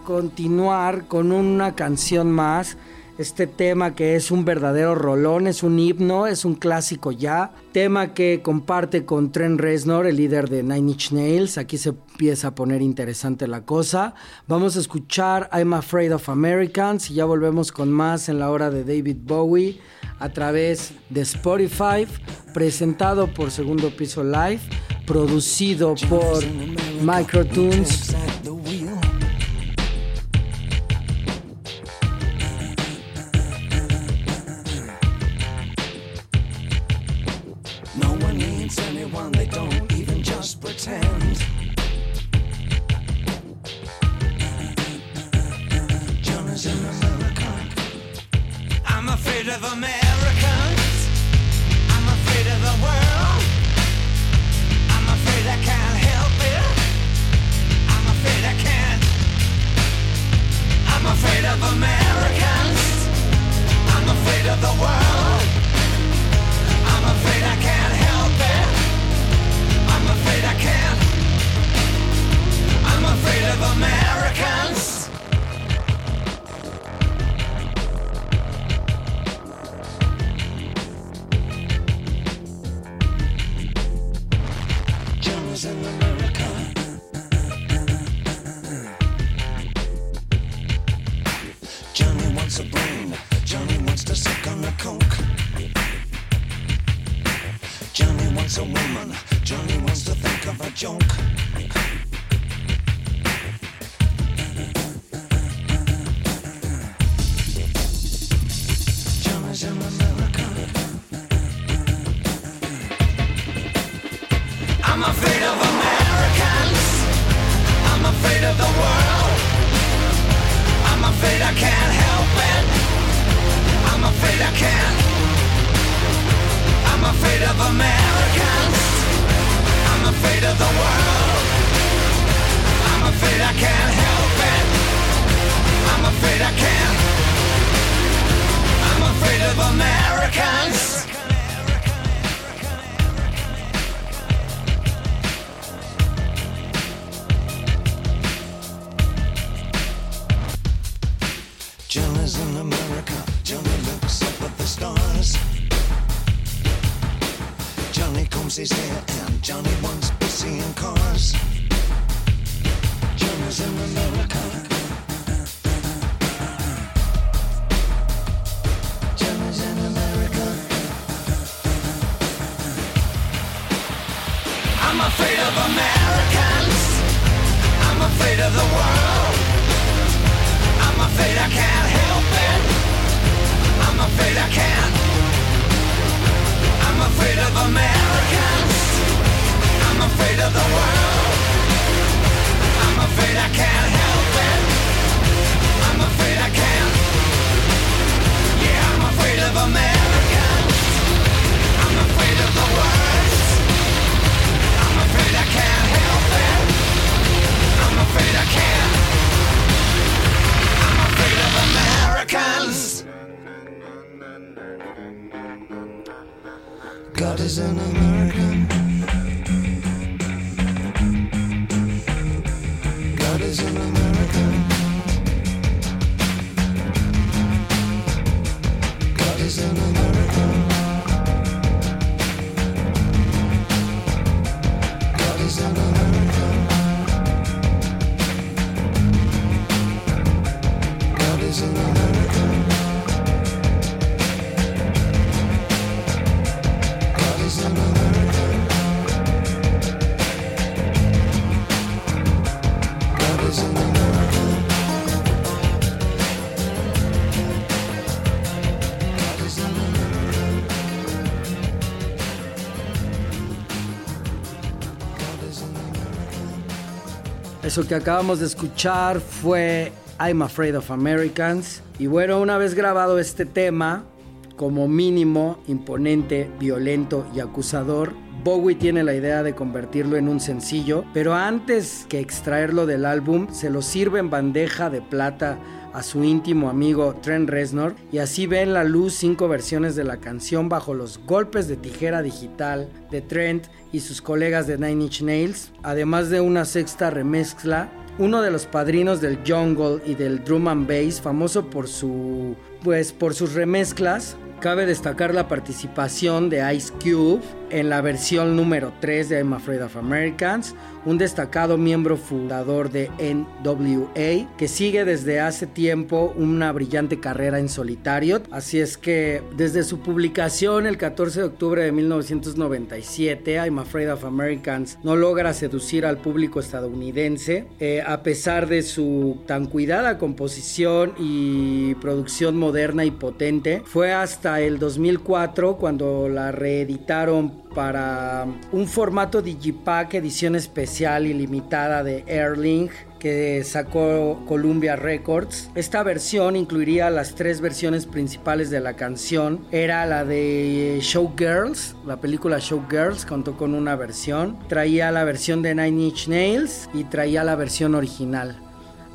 continuar con una canción más este tema que es un verdadero rolón, es un himno, es un clásico ya. Tema que comparte con Trent Reznor, el líder de Nine Inch Nails. Aquí se empieza a poner interesante la cosa. Vamos a escuchar I'm Afraid of Americans y ya volvemos con más en la hora de David Bowie a través de Spotify, presentado por Segundo Piso Live, producido por Microtunes. combs his hair and Johnny wants busy in cars. Johnny's in America. Johnny's in America. I'm afraid of Americans. I'm afraid of the world. I'm afraid I can't help it. I'm afraid I can't afraid of Americans. I'm afraid of the world. I'm afraid I can't help it. I'm afraid I can't. Yeah, I'm afraid of Americans. I'm afraid of the worst. I'm afraid I can't help it. I'm afraid I can't. I'm afraid of Americans. prison Eso que acabamos de escuchar fue I'm Afraid of Americans. Y bueno, una vez grabado este tema, como mínimo, imponente, violento y acusador, Bowie tiene la idea de convertirlo en un sencillo, pero antes que extraerlo del álbum, se lo sirve en bandeja de plata a su íntimo amigo Trent Reznor y así ven la luz cinco versiones de la canción bajo los golpes de tijera digital de Trent y sus colegas de Nine Inch Nails, además de una sexta remezcla uno de los padrinos del jungle y del drum and bass, famoso por su pues por sus remezclas, Cabe destacar la participación de Ice Cube en la versión número 3 de I'm Afraid of Americans, un destacado miembro fundador de NWA que sigue desde hace tiempo una brillante carrera en solitario. Así es que desde su publicación el 14 de octubre de 1997, I'm Afraid of Americans no logra seducir al público estadounidense eh, a pesar de su tan cuidada composición y producción moderna y potente. Fue hasta el 2004 cuando la reeditaron para un formato Digipack edición especial y limitada de Airlink que sacó Columbia Records. Esta versión incluiría las tres versiones principales de la canción. Era la de Showgirls, la película Showgirls contó con una versión. Traía la versión de Nine Inch Nails y traía la versión original.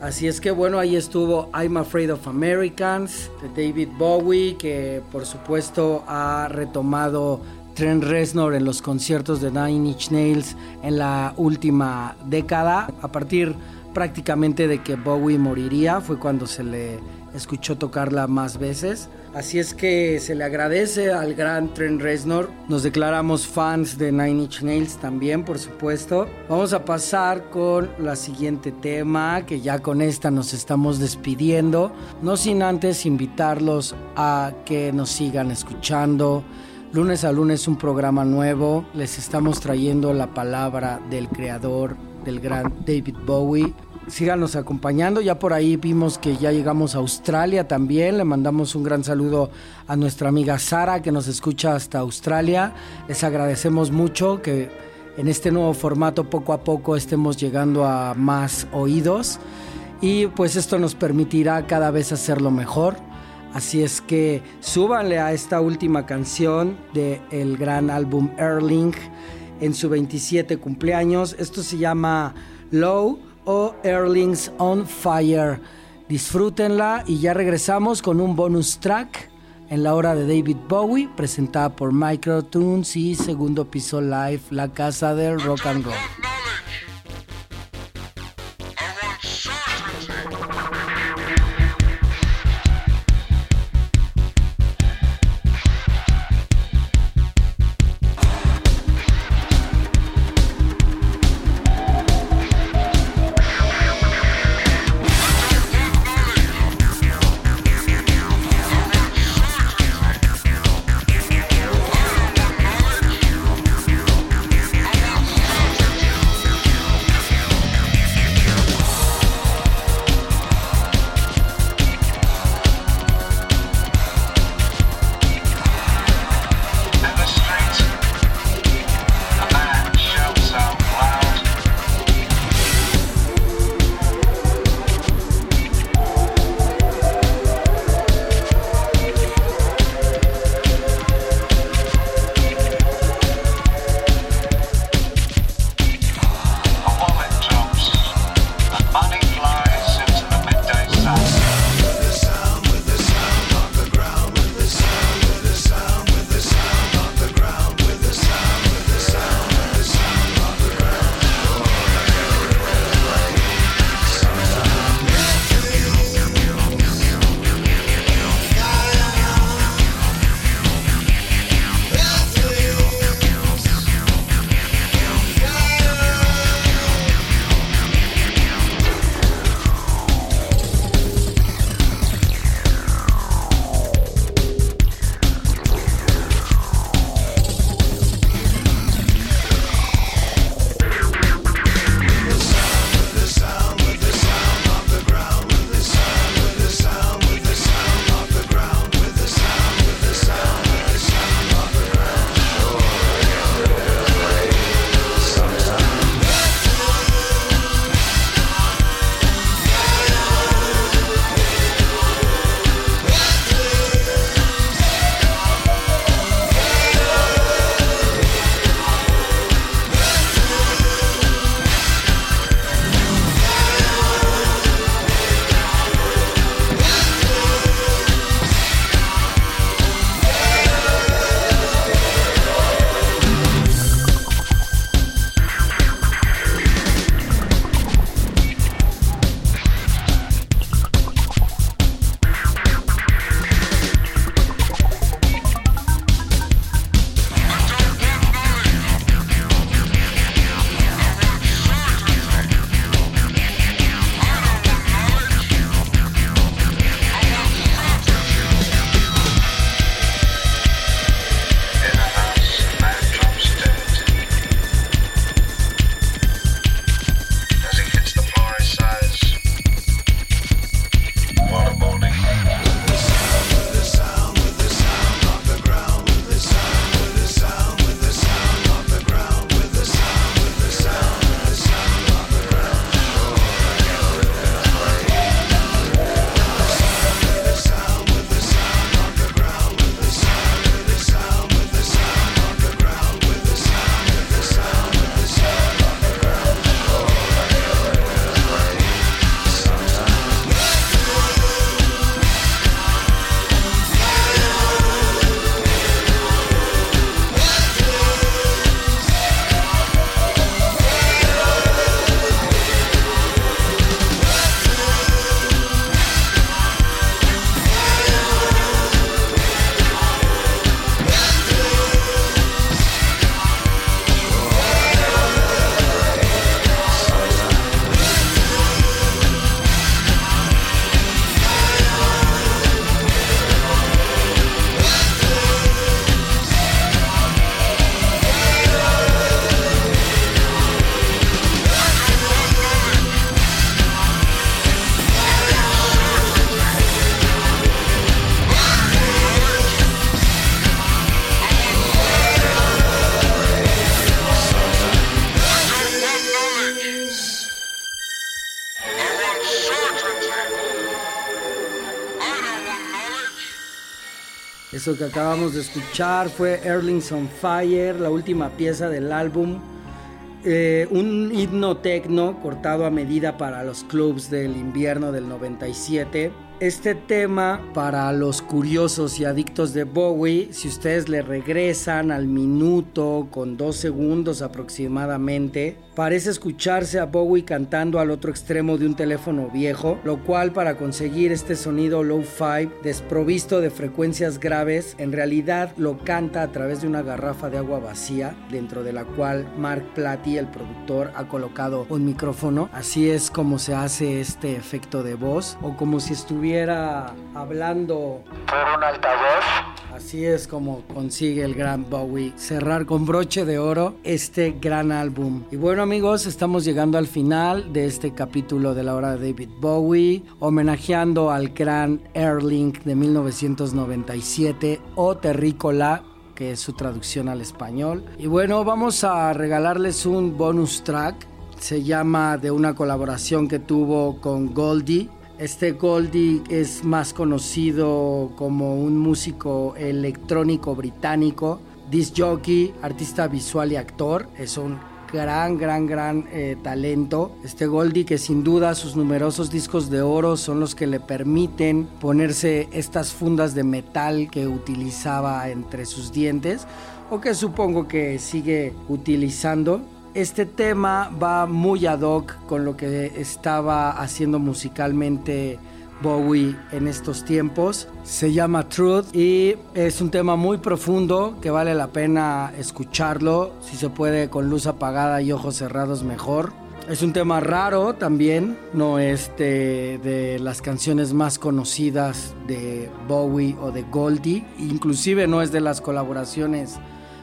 Así es que bueno, ahí estuvo I'm Afraid of Americans de David Bowie, que por supuesto ha retomado Trent Reznor en los conciertos de Nine Inch Nails en la última década. A partir prácticamente de que Bowie moriría fue cuando se le escuchó tocarla más veces. Así es que se le agradece al gran Trent Reznor. Nos declaramos fans de Nine Inch Nails también, por supuesto. Vamos a pasar con la siguiente tema, que ya con esta nos estamos despidiendo. No sin antes invitarlos a que nos sigan escuchando. Lunes a lunes un programa nuevo. Les estamos trayendo la palabra del creador del gran David Bowie síganos acompañando. Ya por ahí vimos que ya llegamos a Australia también. Le mandamos un gran saludo a nuestra amiga Sara que nos escucha hasta Australia. Les agradecemos mucho que en este nuevo formato poco a poco estemos llegando a más oídos y pues esto nos permitirá cada vez hacerlo mejor. Así es que súbanle a esta última canción del el gran álbum Erling en su 27 cumpleaños. Esto se llama Low o Erlings on Fire. Disfrútenla y ya regresamos con un bonus track en la hora de David Bowie, presentada por Microtunes y segundo piso live, la casa del rock and roll. Eso que acabamos de escuchar fue Erlings on Fire, la última pieza del álbum. Eh, un himno tecno cortado a medida para los clubs del invierno del 97 este tema para los curiosos y adictos de Bowie, si ustedes le regresan al minuto con dos segundos aproximadamente, parece escucharse a Bowie cantando al otro extremo de un teléfono viejo, lo cual para conseguir este sonido low-fi desprovisto de frecuencias graves, en realidad lo canta a través de una garrafa de agua vacía, dentro de la cual Mark Platy, el productor, ha colocado un micrófono. Así es como se hace este efecto de voz, o como si estuviera hablando por un altavoz. Así es como consigue el gran Bowie cerrar con broche de oro este gran álbum. Y bueno amigos, estamos llegando al final de este capítulo de la hora de David Bowie, homenajeando al gran Erling de 1997 o Terrícola que es su traducción al español. Y bueno, vamos a regalarles un bonus track. Se llama de una colaboración que tuvo con Goldie este Goldie es más conocido como un músico electrónico británico, disc jockey, artista visual y actor. Es un gran, gran, gran eh, talento. Este Goldie que sin duda sus numerosos discos de oro son los que le permiten ponerse estas fundas de metal que utilizaba entre sus dientes o que supongo que sigue utilizando este tema va muy ad hoc con lo que estaba haciendo musicalmente Bowie en estos tiempos. Se llama Truth y es un tema muy profundo que vale la pena escucharlo. Si se puede con luz apagada y ojos cerrados mejor. Es un tema raro también, no es de, de, las canciones más conocidas de Bowie o de Goldie, inclusive no es de las colaboraciones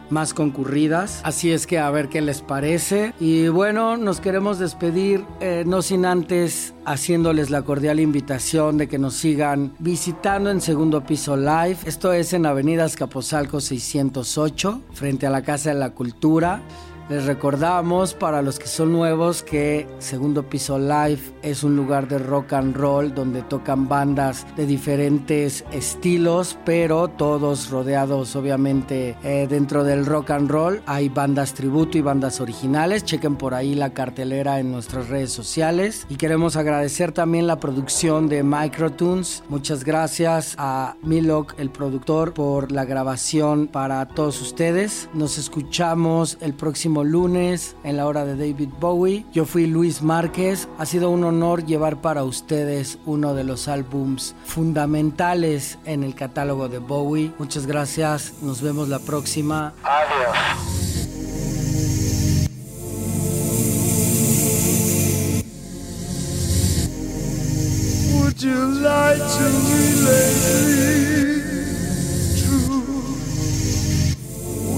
más concurridas. Así es que a ver qué les parece. Y bueno, nos queremos despedir, eh, no sin antes haciéndoles la cordial invitación de que nos sigan visitando en Segundo Piso Live. Esto es en Avenida Escapozalco 608, frente a la Casa de la Cultura. Les recordamos para los que son nuevos que Segundo Piso Live es un lugar de rock and roll donde tocan bandas de diferentes estilos, pero todos rodeados obviamente eh, dentro del rock and roll. Hay bandas tributo y bandas originales. Chequen por ahí la cartelera en nuestras redes sociales. Y queremos agradecer también la producción de Microtunes. Muchas gracias a Milok, el productor, por la grabación para todos ustedes. Nos escuchamos el próximo lunes en la hora de David Bowie. Yo fui Luis Márquez. Ha sido un honor llevar para ustedes uno de los álbums fundamentales en el catálogo de Bowie. Muchas gracias. Nos vemos la próxima. Adiós. Would you like to True.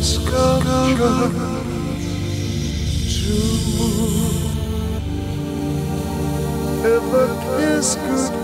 die for me, maybe? True. For this is the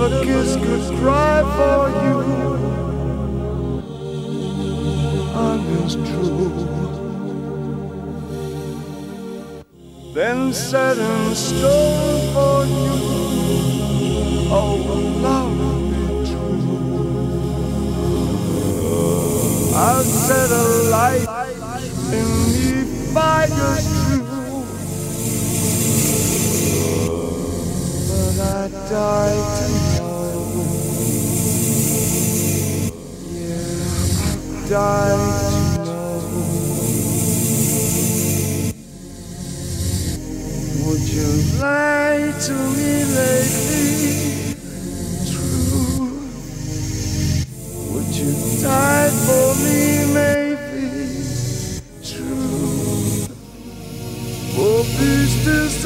If a kiss could cry for you, honest true. Then set in stone for you. Oh, love me true. I'll set a light in me fires true. But I die die. Would you lie to me lately? True. Would you die for me, maybe? True. For beast is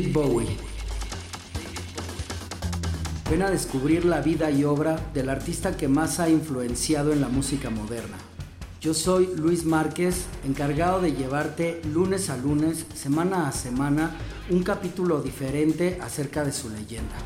David Bowie. Ven a descubrir la vida y obra del artista que más ha influenciado en la música moderna. Yo soy Luis Márquez, encargado de llevarte lunes a lunes, semana a semana, un capítulo diferente acerca de su leyenda.